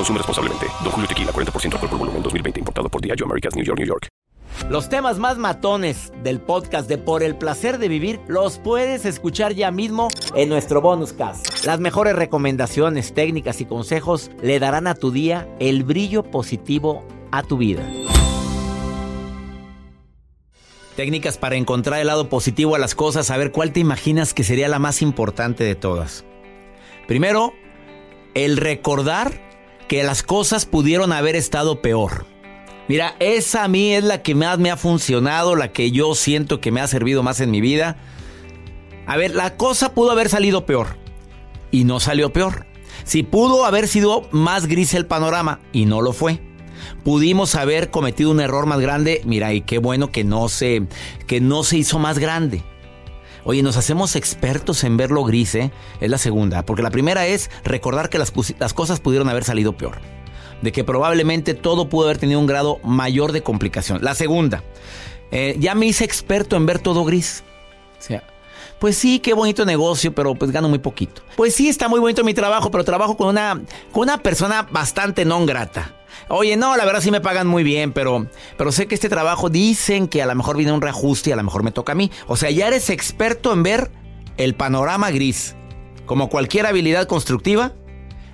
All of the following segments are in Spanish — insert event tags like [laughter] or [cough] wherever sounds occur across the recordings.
Consume responsablemente. Don Julio Tequila, 40% alcohol por volumen, 2020. Importado por Diageo Americas, New York, New York. Los temas más matones del podcast de Por el Placer de Vivir los puedes escuchar ya mismo en nuestro bonus cast. Las mejores recomendaciones, técnicas y consejos le darán a tu día el brillo positivo a tu vida. Técnicas para encontrar el lado positivo a las cosas, a ver cuál te imaginas que sería la más importante de todas. Primero, el recordar que las cosas pudieron haber estado peor. Mira, esa a mí es la que más me ha funcionado, la que yo siento que me ha servido más en mi vida. A ver, la cosa pudo haber salido peor y no salió peor. Si pudo haber sido más gris el panorama y no lo fue. Pudimos haber cometido un error más grande, mira, y qué bueno que no se que no se hizo más grande. Oye, nos hacemos expertos en ver lo gris, ¿eh? Es la segunda. Porque la primera es recordar que las, cosas pudieron haber salido peor. De que probablemente todo pudo haber tenido un grado mayor de complicación. La segunda, eh, ya me hice experto en ver todo gris. O sea, pues sí, qué bonito negocio, pero pues gano muy poquito. Pues sí, está muy bonito mi trabajo, pero trabajo con una, con una persona bastante non grata. Oye, no, la verdad sí me pagan muy bien, pero, pero sé que este trabajo dicen que a lo mejor viene un reajuste y a lo mejor me toca a mí. O sea, ya eres experto en ver el panorama gris. Como cualquier habilidad constructiva,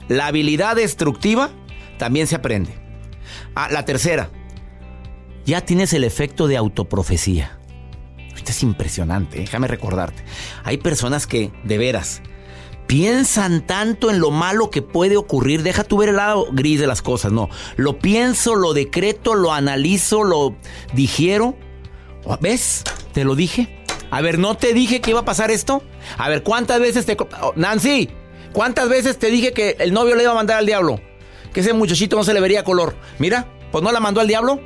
la habilidad destructiva también se aprende. Ah, la tercera, ya tienes el efecto de autoprofecía. Esto es impresionante, ¿eh? déjame recordarte. Hay personas que, de veras, piensan tanto en lo malo que puede ocurrir. Deja tú ver el lado gris de las cosas, no. Lo pienso, lo decreto, lo analizo, lo digiero. ¿Ves? Te lo dije. A ver, ¿no te dije que iba a pasar esto? A ver, ¿cuántas veces te... Oh, Nancy, ¿cuántas veces te dije que el novio le iba a mandar al diablo? Que ese muchachito no se le vería color. Mira, pues no la mandó al diablo.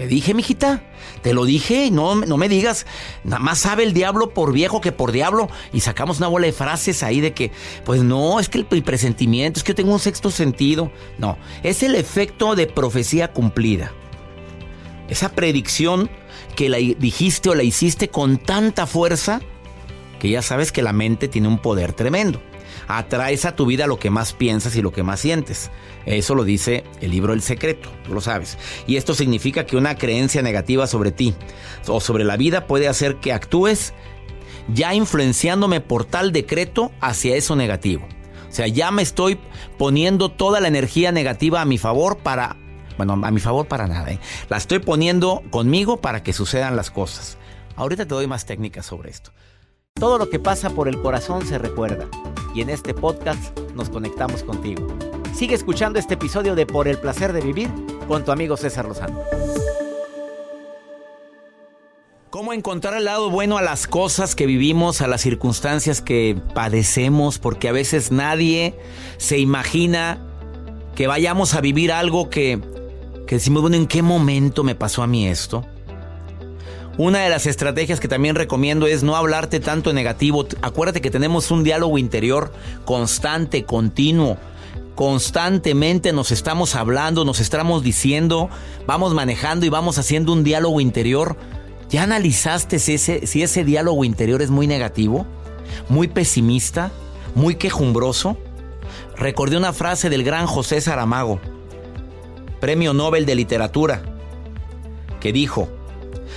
Te dije, mijita. Te lo dije, no, no me digas. Nada más sabe el diablo por viejo que por diablo. Y sacamos una bola de frases ahí de que, pues no, es que el presentimiento, es que tengo un sexto sentido. No, es el efecto de profecía cumplida. Esa predicción que la dijiste o la hiciste con tanta fuerza que ya sabes que la mente tiene un poder tremendo atraes a tu vida lo que más piensas y lo que más sientes. Eso lo dice el libro El Secreto, tú lo sabes. Y esto significa que una creencia negativa sobre ti o sobre la vida puede hacer que actúes ya influenciándome por tal decreto hacia eso negativo. O sea, ya me estoy poniendo toda la energía negativa a mi favor para... Bueno, a mi favor para nada. ¿eh? La estoy poniendo conmigo para que sucedan las cosas. Ahorita te doy más técnicas sobre esto. Todo lo que pasa por el corazón se recuerda y en este podcast nos conectamos contigo. Sigue escuchando este episodio de Por el placer de vivir con tu amigo César Lozano. ¿Cómo encontrar el lado bueno a las cosas que vivimos, a las circunstancias que padecemos? Porque a veces nadie se imagina que vayamos a vivir algo que, que decimos, bueno, ¿en qué momento me pasó a mí esto? Una de las estrategias que también recomiendo es no hablarte tanto negativo. Acuérdate que tenemos un diálogo interior constante, continuo. Constantemente nos estamos hablando, nos estamos diciendo, vamos manejando y vamos haciendo un diálogo interior. ¿Ya analizaste ese, si ese diálogo interior es muy negativo? ¿Muy pesimista? ¿Muy quejumbroso? Recordé una frase del gran José Saramago, Premio Nobel de Literatura, que dijo,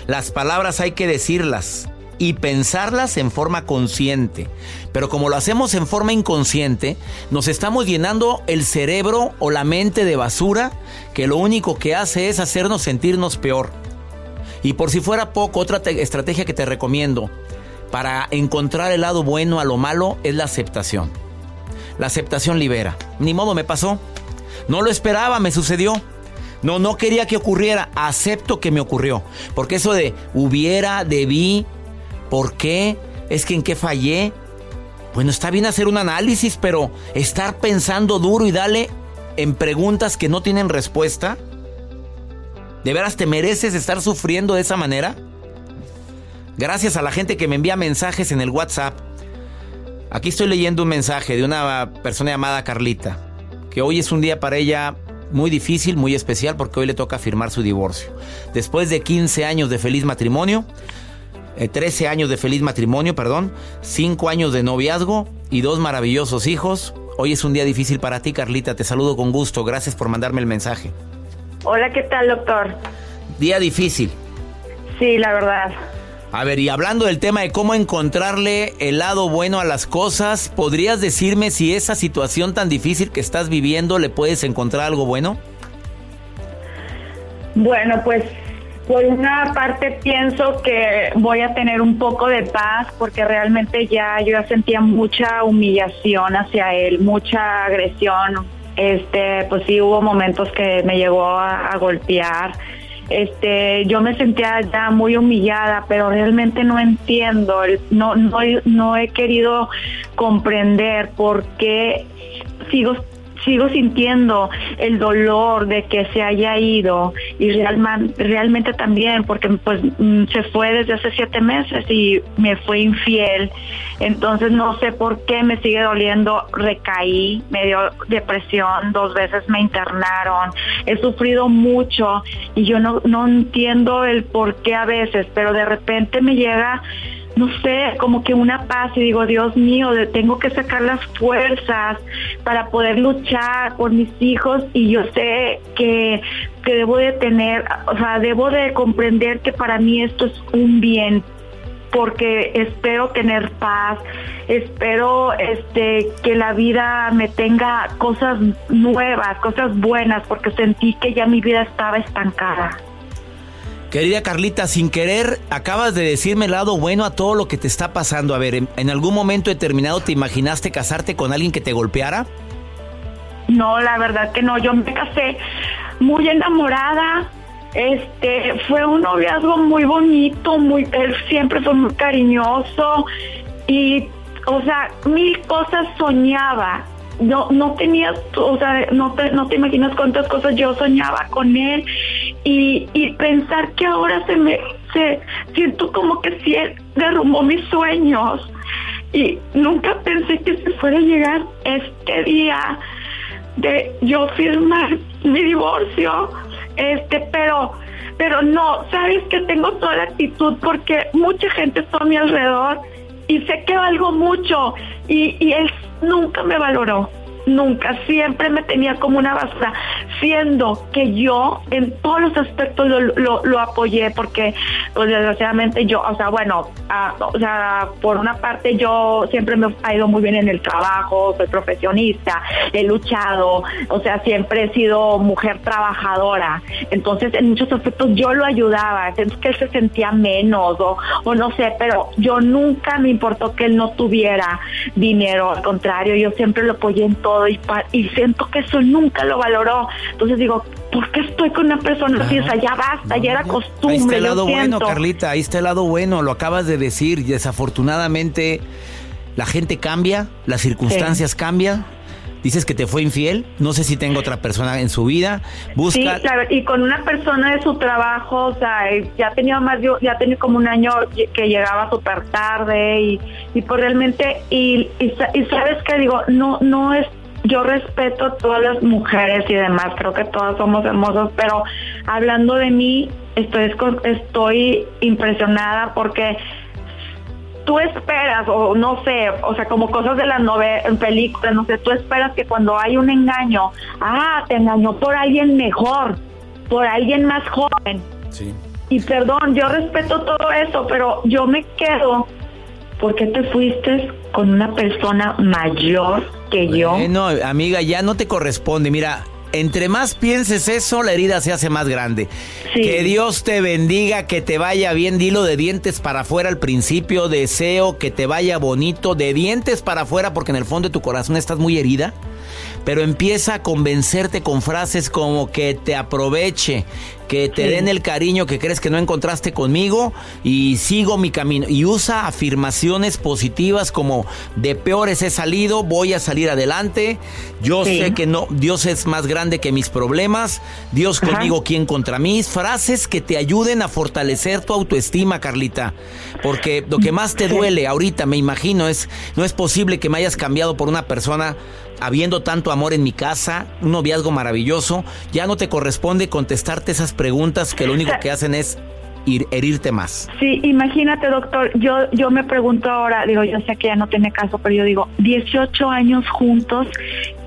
las palabras hay que decirlas, y pensarlas en forma consciente. Pero como lo hacemos en forma inconsciente, nos estamos llenando el cerebro o la mente de basura que lo único que hace es hacernos sentirnos peor. Y por si fuera poco, otra estrategia que te recomiendo para encontrar el lado bueno a lo malo es la aceptación. La aceptación libera. Ni modo me pasó. No lo esperaba, me sucedió. No, no quería que ocurriera. Acepto que me ocurrió. Porque eso de hubiera, debí, ¿por qué? Es que en qué fallé. Bueno, está bien hacer un análisis, pero estar pensando duro y darle en preguntas que no tienen respuesta. ¿De veras te mereces estar sufriendo de esa manera? Gracias a la gente que me envía mensajes en el WhatsApp. Aquí estoy leyendo un mensaje de una persona llamada Carlita, que hoy es un día para ella muy difícil, muy especial, porque hoy le toca firmar su divorcio. Después de 15 años de feliz matrimonio, 13 eh, años de feliz matrimonio, perdón, 5 años de noviazgo y dos maravillosos hijos, hoy es un día difícil para ti, Carlita. Te saludo con gusto. Gracias por mandarme el mensaje. Hola, ¿qué tal, doctor? Día difícil. Sí, la verdad. A ver, y hablando del tema de cómo encontrarle el lado bueno a las cosas, ¿podrías decirme si esa situación tan difícil que estás viviendo le puedes encontrar algo bueno? Bueno, pues por una parte pienso que voy a tener un poco de paz porque realmente ya yo ya sentía mucha humillación hacia él, mucha agresión. Este, pues sí hubo momentos que me llegó a, a golpear este, yo me sentía ya muy humillada, pero realmente no entiendo, no, no, no he querido comprender por qué sigo sigo sintiendo el dolor de que se haya ido y realmente también porque pues mm, se fue desde hace siete meses y me fue infiel. Entonces no sé por qué me sigue doliendo. Recaí me dio depresión dos veces me internaron. He sufrido mucho y yo no no entiendo el por qué a veces pero de repente me llega no sé, como que una paz y digo, Dios mío, tengo que sacar las fuerzas para poder luchar por mis hijos y yo sé que, que debo de tener, o sea, debo de comprender que para mí esto es un bien porque espero tener paz, espero este que la vida me tenga cosas nuevas, cosas buenas, porque sentí que ya mi vida estaba estancada. Querida Carlita, sin querer, acabas de decirme el lado bueno a todo lo que te está pasando. A ver, ¿en, algún momento determinado te imaginaste casarte con alguien que te golpeara? No, la verdad que no. Yo me casé muy enamorada. Este, fue un noviazgo muy bonito, muy, él siempre fue muy cariñoso y, o sea, mil cosas soñaba no no tenía, o sea, no te, no te imaginas cuántas cosas yo soñaba con él y, pensar que ahora se me, se, siento como que él derrumbó mis sueños. Y nunca pensé que se fuera a llegar este día de yo firmar mi divorcio, este, pero pero no, sabes que tengo toda la actitud porque mucha gente está a mi alrededor y sé que valgo mucho y, y él nunca me valoró nunca, siempre me tenía como una basura, siendo que yo en todos los aspectos lo, lo, apoyé porque pues desgraciadamente yo, o sea, bueno, o sea, por una parte yo siempre me ha ido muy bien en el trabajo, soy profesionista, he luchado, o sea, siempre he sido mujer trabajadora, entonces en muchos aspectos yo lo ayudaba, entonces que él se sentía menos o, o no sé, pero yo nunca me importó que él no tuviera dinero, al contrario, yo siempre lo apoyé en todo y, siento que eso nunca lo valoró. Entonces digo, ¿por qué estoy con una persona así? O sea, ya basta, ya era costumbre. Ahí está el lado bueno, Carlita, ahí está el lado bueno, lo acabas de decir. Y desafortunadamente la gente cambia, las circunstancias cambian. Dices que te fue infiel, no sé si tengo otra persona en su vida. Busca. Sí, y con una persona de su trabajo, o sea, ya tenía más, ya tenía como un año que llegaba súper tarde y, y pues realmente, y, y, y sabes que digo, no, no es yo respeto a todas las mujeres y demás, creo que todas somos hermosas, pero hablando de mí, estoy, estoy impresionada porque tú esperas, o no sé, o sea, como cosas de las novelas, en películas, no sé, tú esperas que cuando hay un engaño, ah, te engañó por alguien mejor, por alguien más joven. Sí. y perdón, yo respeto todo eso, pero yo me quedo. ¿Por qué te fuiste con una persona mayor que yo? No, amiga, ya no te corresponde. Mira, entre más pienses eso, la herida se hace más grande. Que Dios te bendiga, que te vaya bien. Dilo de dientes para afuera al principio. Deseo que te vaya bonito. De dientes para afuera, porque en el fondo de tu corazón estás muy herida pero empieza a convencerte con frases como que te aproveche, que te den el cariño que crees que no encontraste conmigo y sigo mi camino. Y usa afirmaciones positivas como de peores he salido, voy a salir adelante, yo sé que no, Dios es más grande que mis problemas, Dios conmigo, ¿quién contra mí? Frases que te ayuden a fortalecer tu autoestima, Carlita. Porque lo que más te duele ahorita, me imagino, es no es posible que me hayas cambiado por una persona habiendo tanto amor en mi casa, un noviazgo maravilloso, ya no te corresponde contestarte esas preguntas que lo único que hacen es ir, herirte más. Sí, imagínate, doctor, yo yo me pregunto ahora, digo, yo sé que ya no tiene caso, pero yo digo, 18 años juntos,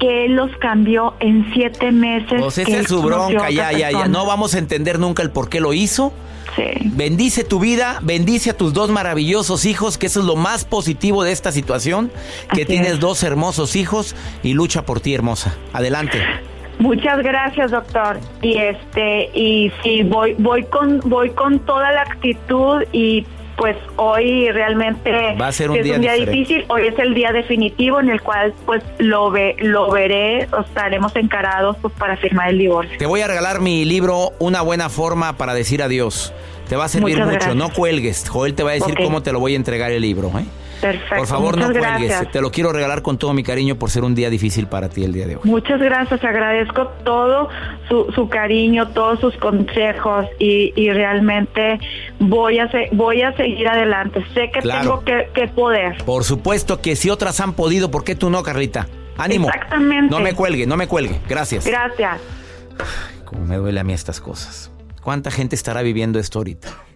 que él los cambió en 7 meses. Pues esa es su bronca, ya, ya, ya, no vamos a entender nunca el por qué lo hizo. Bendice tu vida, bendice a tus dos maravillosos hijos, que eso es lo más positivo de esta situación, que tienes dos hermosos hijos y lucha por ti, hermosa. Adelante. Muchas gracias, doctor. Y este y sí voy voy con voy con toda la actitud y pues hoy realmente Va a ser un es día un día difícil. Hoy es el día definitivo en el cual pues lo ve lo veré, o estaremos encarados pues para firmar el divorcio. Te voy a regalar mi libro Una buena forma para decir adiós. Te va a servir Muchas mucho, gracias. no cuelgues. Joel te va a decir cómo te lo voy a entregar el libro, ¿eh? Perfecto. Por favor, no cuelgues. gracias. Te lo quiero regalar con todo mi cariño por ser un día difícil para ti el día de hoy. Muchas gracias, agradezco todo su, su cariño, todos sus consejos y, y realmente voy a se- voy a seguir adelante. Sé que Claro. tengo que, que poder. Por supuesto que si otras han podido, ¿por qué tú no, Carlita? Ánimo. Exactamente. No me cuelgue, no me cuelgue. Gracias. Gracias. Como me duele a mí estas cosas. ¿Cuánta gente estará viviendo esto ahorita?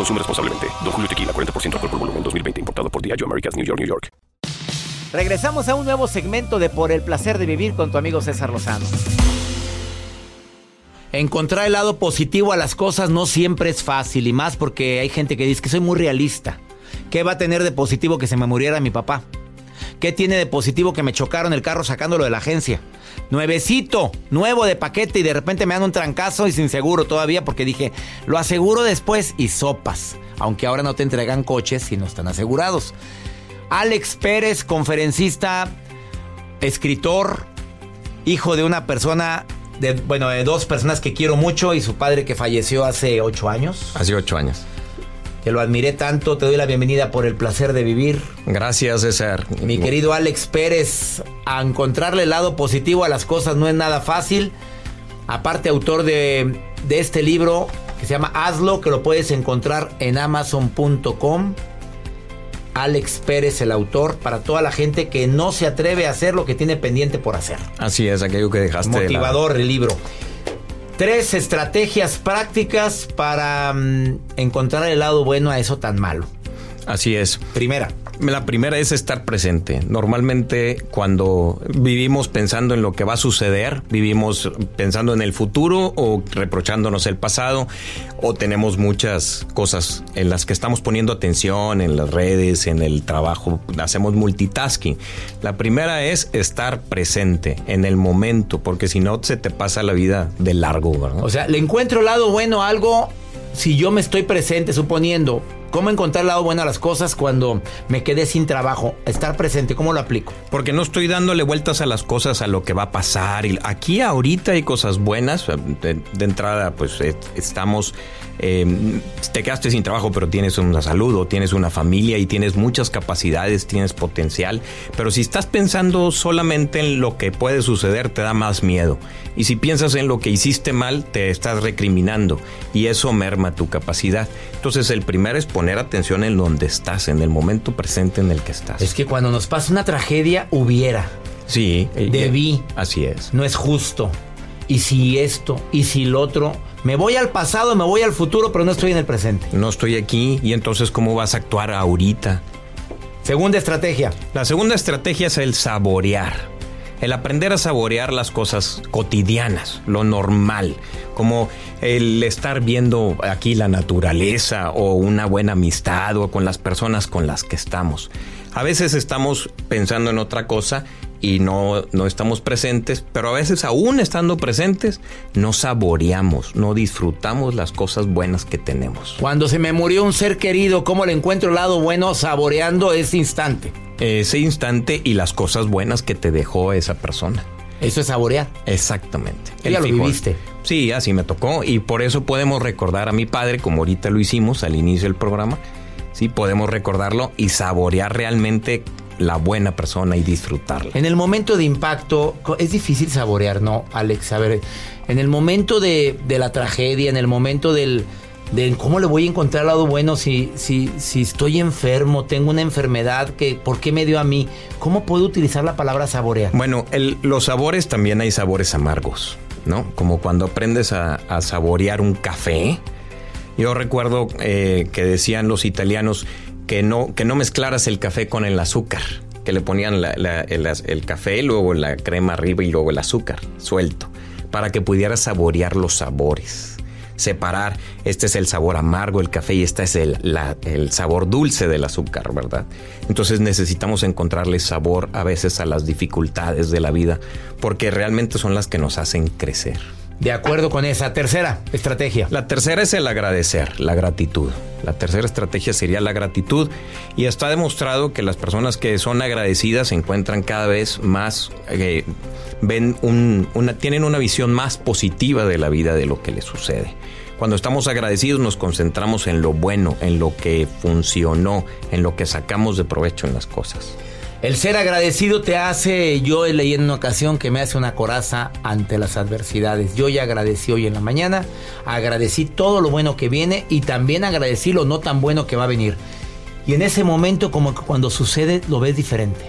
Consume responsablemente. Don Julio Tequila, 40% alcohol por volumen, 2020. Importado por Diageo Americas, New York, New York. Regresamos a un nuevo segmento de Por el placer de vivir con tu amigo César Lozano. Encontrar el lado positivo a las cosas no siempre es fácil y más porque hay gente que dice que soy muy realista. ¿Qué va a tener de positivo que se me muriera mi papá? ¿Qué tiene de positivo que me chocaron el carro sacándolo de la agencia? Nuevecito, nuevo de paquete y de repente me dan un trancazo y sin seguro todavía porque dije, lo aseguro después y sopas. Aunque ahora no te entregan coches si no están asegurados. Alex Pérez, conferencista, escritor, hijo de una persona, de, bueno, de dos personas que quiero mucho y su padre que falleció hace ocho años. Hace ocho años. Que lo admiré tanto, te doy la bienvenida por el placer de vivir. Gracias, César. Mi querido Alex Pérez, a encontrarle el lado positivo a las cosas no es nada fácil. Aparte, autor de, de este libro que se llama Hazlo, que lo puedes encontrar en amazon.com. Alex Pérez, el autor, para toda la gente que no se atreve a hacer lo que tiene pendiente por hacer. Así es, aquello que dejaste. de. Motivador el libro. Tres estrategias prácticas para mm, encontrar el lado bueno a eso tan malo. Así es. Primera. La primera es estar presente. Normalmente cuando vivimos pensando en lo que va a suceder, vivimos pensando en el futuro o reprochándonos el pasado o tenemos muchas cosas en las que estamos poniendo atención en las redes, en el trabajo, hacemos multitasking. La primera es estar presente en el momento, porque si no se te pasa la vida de largo, ¿verdad? O sea, le encuentro lado bueno a algo si yo me estoy presente, suponiendo, ¿Cómo encontrar el lado bueno a las cosas cuando me quedé sin trabajo? Estar presente, ¿cómo lo aplico? Porque no estoy dándole vueltas a las cosas, a lo que va a pasar. Y aquí ahorita hay cosas buenas. De, de entrada, pues eh, estamos eh, te quedaste sin trabajo pero tienes una salud o tienes una familia y tienes muchas capacidades, tienes potencial, pero si estás pensando solamente en lo que puede suceder te da más miedo y si piensas en lo que hiciste mal te estás recriminando y eso merma tu capacidad. Entonces el primero es poner atención en donde estás, en el momento presente en el que estás. Es que cuando nos pasa una tragedia hubiera. Sí, debí. Así es. No es justo. Y si esto, y si lo otro, me voy al pasado, me voy al futuro, pero no estoy en el presente. No estoy aquí y entonces ¿cómo vas a actuar ahorita? Segunda estrategia. La segunda estrategia es el saborear. El aprender a saborear las cosas cotidianas, lo normal, como el estar viendo aquí la naturaleza o una buena amistad o con las personas con las que estamos. A veces estamos pensando en otra cosa y no, no estamos presentes, pero a veces aún estando presentes, no saboreamos, no disfrutamos las cosas buenas que tenemos. Cuando se me murió un ser querido, ¿cómo le encuentro el lado bueno saboreando ese instante? Ese instante y las cosas buenas que te dejó esa persona. Eso es saborear. Exactamente. Ya lo viviste. Sí, así me tocó y por eso podemos recordar a mi padre, como ahorita lo hicimos al inicio del programa. Sí, podemos recordarlo y saborear realmente la buena persona y disfrutarla. En el momento de impacto, es difícil saborear, ¿no, Alex? A ver, en el momento de, la tragedia, en el momento del, de cómo le voy a encontrar el lado bueno si, si, si estoy enfermo, tengo una enfermedad, que, ¿por qué me dio a mí? ¿Cómo puedo utilizar la palabra saborear? Bueno, los sabores también hay sabores amargos, ¿no? Como cuando aprendes a, saborear un café. Yo recuerdo eh, que decían los italianos, que no, que no mezclaras el café con el azúcar, que le ponían el, café, luego la crema arriba y luego el azúcar suelto, para que pudieras saborear los sabores. Separar, este es el sabor amargo del café y este es el, el sabor dulce del azúcar, ¿verdad? Entonces necesitamos encontrarle sabor a veces a las dificultades de la vida, porque realmente son las que nos hacen crecer. De acuerdo con esa tercera estrategia. La tercera es el agradecer, la gratitud. La tercera estrategia sería la gratitud y está demostrado que las personas que son agradecidas se encuentran cada vez más, eh, ven una, tienen una visión más positiva de la vida de lo que les sucede. Cuando estamos agradecidos nos concentramos en lo bueno, en lo que funcionó, en lo que sacamos de provecho en las cosas. El ser agradecido te hace, yo leí en una ocasión que me hace una coraza ante las adversidades. Yo ya agradecí hoy en la mañana, agradecí todo lo bueno que viene y también agradecí lo no tan bueno que va a venir. Y en ese momento como que cuando sucede lo ves diferente.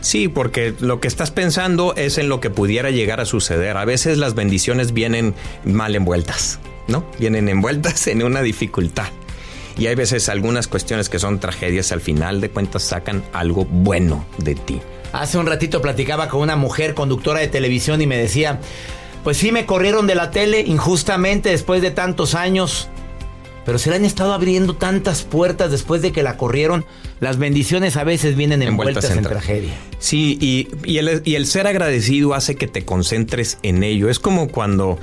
Sí, porque lo que estás pensando es en lo que pudiera llegar a suceder. A veces las bendiciones vienen mal envueltas, ¿no? Vienen envueltas en una dificultad. Y hay veces algunas cuestiones que son tragedias, al final de cuentas sacan algo bueno de ti. Hace un ratito platicaba con una mujer conductora de televisión y me decía, pues sí me corrieron de la tele injustamente después de tantos años, pero se le han estado abriendo tantas puertas después de que la corrieron. Las bendiciones a veces vienen envueltas, en, tragedia. Sí, y, el, ser agradecido hace que te concentres en ello. Es como cuando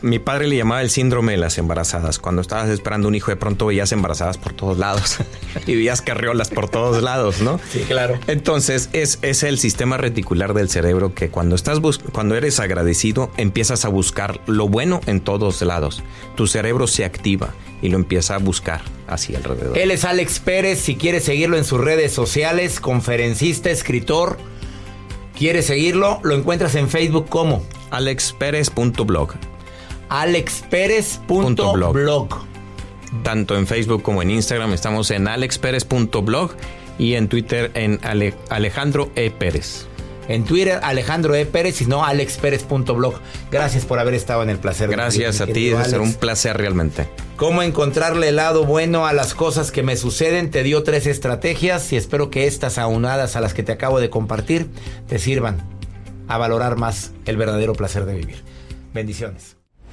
mi, padre le llamaba el síndrome de las embarazadas. Cuando estabas esperando un hijo, de pronto veías embarazadas por todos lados [laughs] y veías carriolas por todos lados, ¿no? Sí, claro. Entonces, es, es el sistema reticular del cerebro que cuando, estás cuando eres agradecido, empiezas a buscar lo bueno en todos lados. Tu cerebro se activa y lo empieza a buscar hacia alrededor. Él es Alex Pérez, si quieres seguirlo en sus redes sociales, conferencista, escritor. ¿Quieres seguirlo? Lo encuentras en Facebook como alexperez.blog. alexperez.blog. Tanto en Facebook como en Instagram estamos en alexperez.blog y en Twitter en Alejandro E. Pérez. En Twitter, Alejandro E. Pérez, y no alexperez.blog. Gracias por haber estado en el placer. Gracias a ti, es un placer realmente. ¿Cómo encontrarle el lado bueno a las cosas que me suceden? Te dio tres estrategias y espero que estas aunadas a las que te acabo de compartir te sirvan a valorar más el verdadero placer de vivir. Bendiciones.